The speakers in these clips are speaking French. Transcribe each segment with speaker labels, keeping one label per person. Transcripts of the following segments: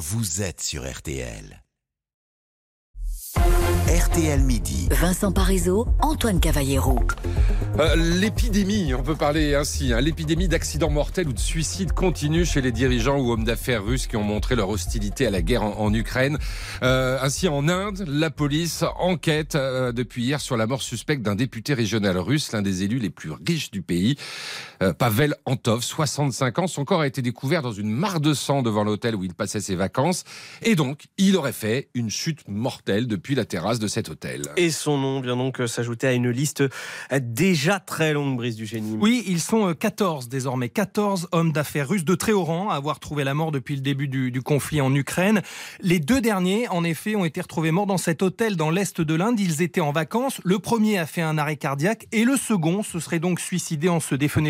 Speaker 1: vous êtes sur RTL. RTL Midi.
Speaker 2: Vincent Parisot, Antoine Cavallero.
Speaker 3: Euh, l'épidémie, on peut parler ainsi, hein, l'épidémie d'accidents mortels ou de suicides continue chez les dirigeants ou hommes d'affaires russes qui ont montré leur hostilité à la guerre en, Ukraine. Euh, ainsi, en Inde, la police enquête euh, depuis hier sur la mort suspecte d'un député régional russe, l'un des élus les plus riches du pays. Pavel Antov, 65 ans, son corps a été découvert dans une mare de sang devant l'hôtel où il passait ses vacances. Et donc, il aurait fait une chute mortelle depuis la terrasse de cet hôtel.
Speaker 4: Et son nom vient donc s'ajouter à une liste déjà très longue, Brise du Génie.
Speaker 5: Oui, ils sont 14 désormais, 14 hommes d'affaires russes de très haut rang à avoir trouvé la mort depuis le début du, du conflit en Ukraine. Les deux derniers, en effet, ont été retrouvés morts dans cet hôtel dans l'est de l'Inde. Ils étaient en vacances. Le premier a fait un arrêt cardiaque et le second se serait donc suicidé en se défenestrant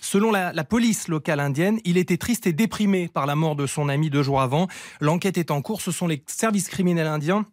Speaker 5: Selon la, police locale indienne, il était triste et déprimé par la mort de son ami deux jours avant. L'enquête est en cours. Ce sont les services criminels indiens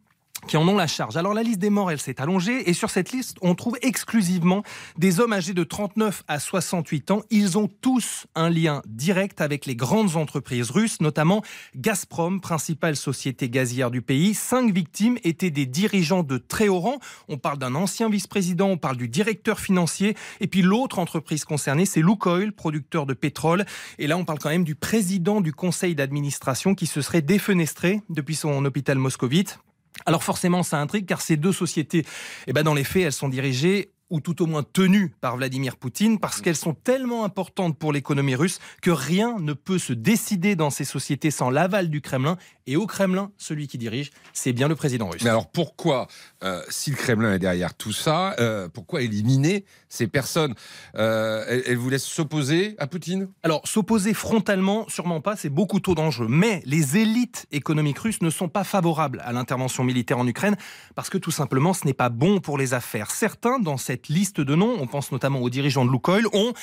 Speaker 5: qui en ont la charge. Alors la liste des morts, elle s'est allongée et sur cette liste, on trouve exclusivement des hommes âgés de 39 à 68 ans. Ils ont tous un lien direct avec les grandes entreprises russes, notamment Gazprom, principale société gazière du pays. Cinq victimes étaient des dirigeants de très haut rang. On parle d'un ancien vice-président, on parle du directeur financier et puis l'autre entreprise concernée, c'est Lukoil, producteur de pétrole. Et là, on parle quand même du président du conseil d'administration qui se serait défenestré depuis son hôpital moscovite. Alors forcément, ça intrigue car ces deux sociétés, eh ben dans les faits, elles sont dirigées ou tout au moins tenues par Vladimir Poutine, parce qu'elles sont tellement importantes pour l'économie russe que rien ne peut se décider dans ces sociétés sans l'aval du Kremlin. Et au Kremlin, celui qui dirige, c'est bien le président russe.
Speaker 3: Mais alors pourquoi, euh, si le Kremlin est derrière tout ça, euh, pourquoi éliminer ces personnes? Euh, elles, vous laissent s'opposer à Poutine?
Speaker 5: Alors s'opposer frontalement, sûrement pas, c'est beaucoup trop dangereux. Mais les élites économiques russes ne sont pas favorables à l'intervention militaire en Ukraine, parce que tout simplement, ce n'est pas bon pour les affaires. Certains dans cette liste de noms, on pense notamment aux dirigeants de Lukoil, ont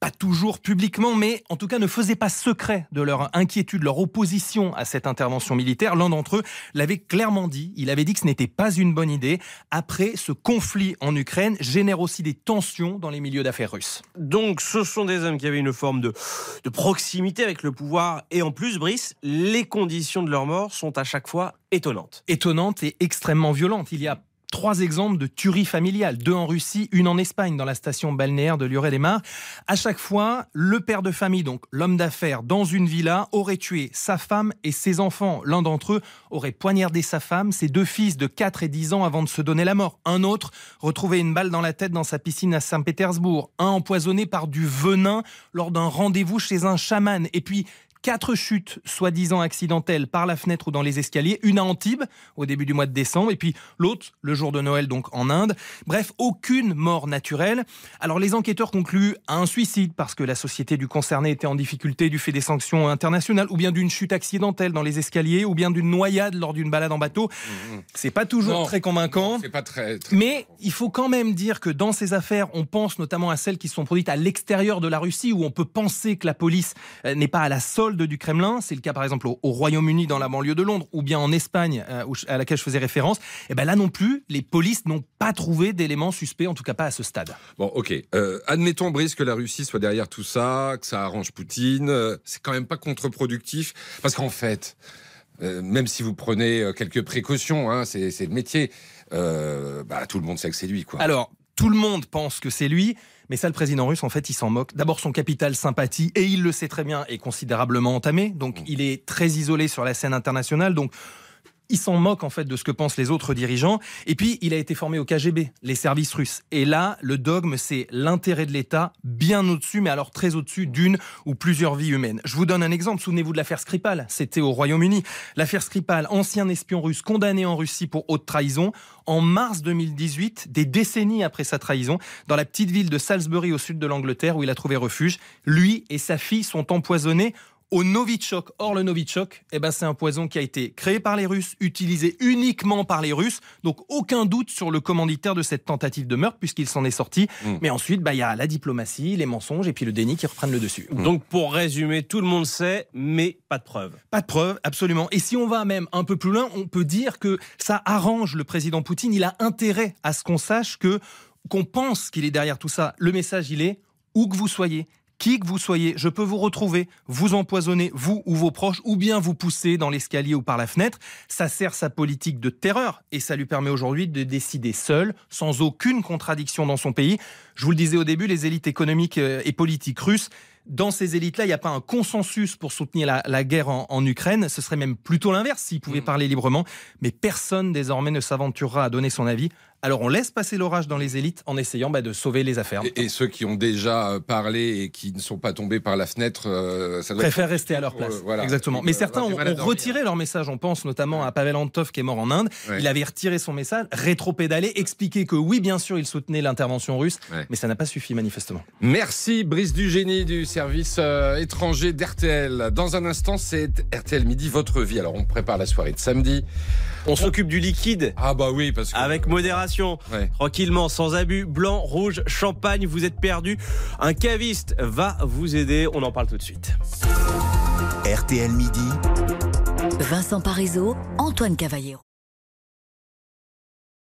Speaker 5: pas toujours publiquement, mais en tout cas ne faisaient pas secret de leur inquiétude, leur opposition à cette intervention militaire. L'un d'entre eux l'avait clairement dit. Il avait dit que ce n'était pas une bonne idée. Après, ce conflit en Ukraine génère aussi des tensions dans les milieux d'affaires russes.
Speaker 4: Donc, ce sont des hommes qui avaient une forme de, de proximité avec le pouvoir. Et en plus, Brice, les conditions de leur mort sont à chaque fois étonnantes.
Speaker 5: Étonnantes et extrêmement violentes. Il y a trois exemples de tueries familiales, deux en Russie, une en Espagne, dans la station balnéaire de Lurel-et-Mar. À chaque fois, le père de famille, donc l'homme d'affaires, dans une villa, aurait tué sa femme et ses enfants. L'un d'entre eux aurait poignardé sa femme, ses deux fils de 4 et 10 ans avant de se donner la mort. Un autre retrouvait une balle dans la tête dans sa piscine à Saint-Pétersbourg. Un empoisonné par du venin lors d'un rendez-vous chez un chaman. Et puis quatre chutes soi-disant accidentelles par la fenêtre ou dans les escaliers, une à Antibes au début du mois de décembre et puis l'autre le jour de Noël donc en Inde. Bref, aucune mort naturelle. Alors les enquêteurs concluent à un suicide parce que la société du concerné était en difficulté du fait des sanctions internationales ou bien d'une chute accidentelle dans les escaliers ou bien d'une noyade lors d'une balade en bateau. Mmh, mmh. C'est pas toujours très convaincant.
Speaker 3: C'est pas très,
Speaker 5: Mais il faut quand même dire que dans ces affaires, on pense notamment à celles qui sont produites à l'extérieur de la Russie où on peut penser que la police euh, n'est pas à la solde du Kremlin. C'est le cas par exemple au, Royaume-Uni dans la banlieue de Londres ou bien en Espagne euh, à laquelle je faisais référence. Et eh ben là non plus, les polices n'ont pas trouvé d'éléments suspects, en tout cas pas à ce stade.
Speaker 3: Bon, ok. Euh, admettons, Brice, que la Russie soit derrière tout ça, que ça arrange Poutine. Euh, c'est quand même pas contre-productif parce qu'en fait, même si vous prenez quelques précautions, hein, c'est le métier. bah, tout le monde sait que c'est lui, quoi.
Speaker 5: Alors, tout le monde pense que c'est lui. Mais ça, le président russe, en fait, il s'en moque. D'abord, son capital sympathie, et il le sait très bien, est considérablement entamé. Donc, mmh. il est très isolé sur la scène internationale. Donc, il s'en moque en fait de ce que pensent les autres dirigeants. Et puis, il a été formé au KGB, les services russes. Et là, le dogme, c'est l'intérêt de l'État bien au-dessus, mais alors très au-dessus d'une ou plusieurs vies humaines. Je vous donne un exemple. Souvenez-vous de l'affaire Skripal. C'était au Royaume-Uni. L'affaire Skripal, ancien espion russe condamné en Russie pour haute trahison. En mars 2018, des décennies après sa trahison, dans la petite ville de Salisbury au sud de l'Angleterre où il a trouvé refuge, lui et sa fille sont empoisonnés au Novichok. Or, le Novichok, eh ben, c'est un poison qui a été créé par les Russes, utilisé uniquement par les Russes. Donc, aucun doute sur le commanditaire de cette tentative de meurtre, puisqu'il s'en est sorti. Mm. Mais ensuite, bah, il y a la diplomatie, les mensonges et puis le déni qui reprennent le dessus.
Speaker 4: Mm. Donc, pour résumer, tout le monde sait, mais pas de preuves.
Speaker 5: Pas de preuves, absolument. Et si on va même un peu plus loin, on peut dire que ça arrange le président Poutine. Il a intérêt à ce qu'on sache que, qu'on pense qu'il est derrière tout ça. Le message, il est, où que vous soyez, Qui que vous soyez, je peux vous retrouver, vous empoisonner, vous ou vos proches, ou bien vous pousser dans l'escalier ou par la fenêtre. Ça sert sa politique de terreur et ça lui permet aujourd'hui de décider seul, sans aucune contradiction dans son pays. Je vous le disais au début, les élites économiques euh, et politiques russes dans ces élites-là, il n'y a pas un consensus pour soutenir la, guerre en, Ukraine. Ce serait même plutôt l'inverse s'ils pouvaient mm. parler librement. Mais personne désormais ne s'aventurera à donner son avis. Alors on laisse passer l'orage dans les élites en essayant bah, de sauver les affaires.
Speaker 3: Et, ceux qui ont déjà euh, parlé et qui ne sont pas tombés par la fenêtre,
Speaker 5: euh, ça préfèrent rester à leur place. Exactement. Mais certains ont, retiré leur message. On pense notamment à Pavel Antov qui est mort en Inde. Il avait retiré son message, rétro-pédalé, expliqué que oui, bien sûr, il soutenait l'intervention russe, mais ça n'a pas suffi manifestement.
Speaker 3: Merci Brice Dugénie du service euh, étranger d'RTL. Dans un instant, c'est RTL Midi, votre vie. Alors on prépare la soirée de samedi.
Speaker 4: On s'occupe du liquide.
Speaker 3: Ah bah oui, parce que...
Speaker 4: Avec modération, tranquillement, sans abus, blanc, rouge, champagne, vous êtes perdu. Un caviste va vous aider, on en parle tout de suite.
Speaker 1: RTL Midi.
Speaker 2: Vincent Parisot, Antoine Cavallero.